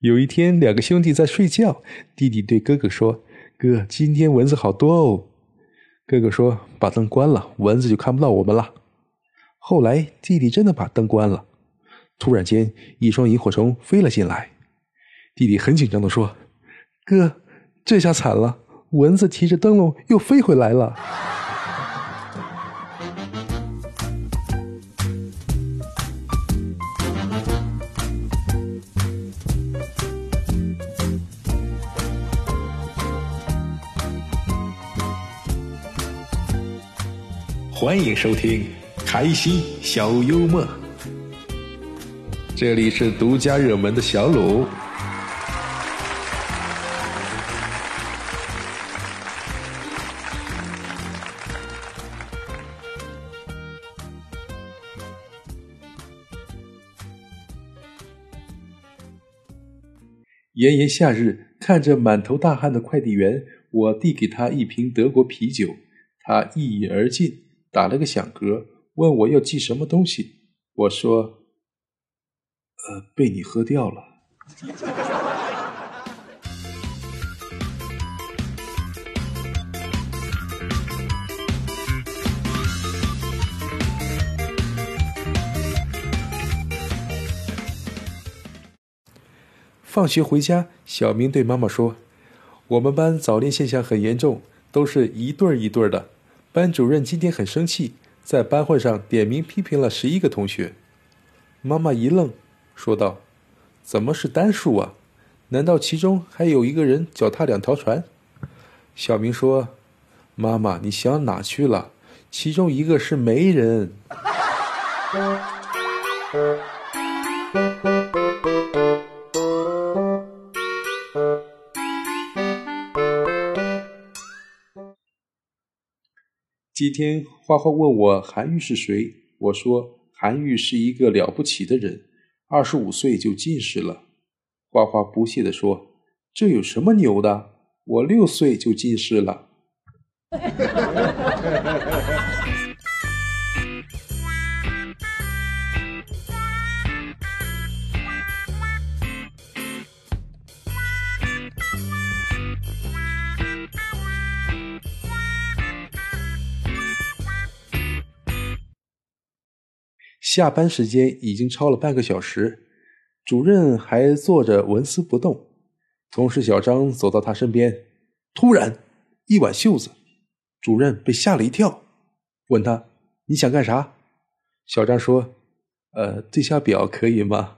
有一天，两个兄弟在睡觉，弟弟对哥哥说：“哥，今天蚊子好多哦。”哥哥说：“把灯关了，蚊子就看不到我们了。”后来，弟弟真的把灯关了。突然间，一双萤火虫飞了进来，弟弟很紧张的说：“哥，这下惨了，蚊子提着灯笼又飞回来了。”欢迎收听开心小幽默，这里是独家热门的小鲁。炎炎夏日，看着满头大汗的快递员，我递给他一瓶德国啤酒，他一饮而尽。打了个响嗝，问我要寄什么东西。我说：“呃，被你喝掉了。”放学回家，小明对妈妈说：“我们班早恋现象很严重，都是一对儿一对儿的。”班主任今天很生气，在班会上点名批评了十一个同学。妈妈一愣，说道：“怎么是单数啊？难道其中还有一个人脚踏两条船？”小明说：“妈妈，你想哪去了？其中一个是媒人。”今天花花问我韩愈是谁，我说韩愈是一个了不起的人，二十五岁就进士了。花花不屑地说：“这有什么牛的？我六岁就进士了。”下班时间已经超了半个小时，主任还坐着纹丝不动。同事小张走到他身边，突然一挽袖子，主任被吓了一跳，问他：“你想干啥？”小张说：“呃，这下表可以吗？”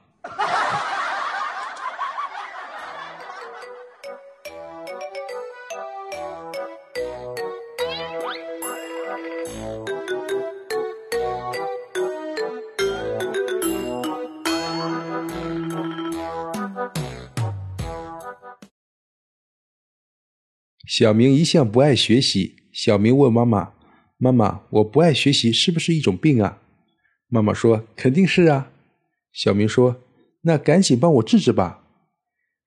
小明一向不爱学习。小明问妈妈：“妈妈，我不爱学习是不是一种病啊？”妈妈说：“肯定是啊。”小明说：“那赶紧帮我治治吧。”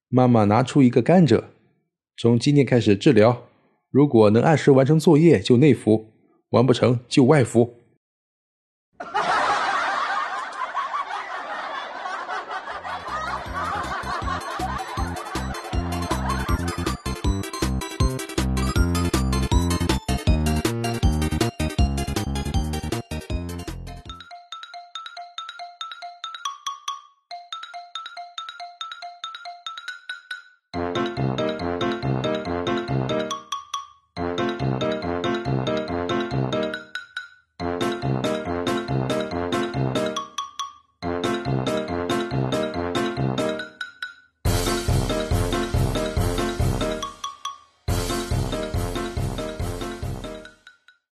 妈妈拿出一个甘蔗，从今天开始治疗。如果能按时完成作业，就内服；完不成就外服。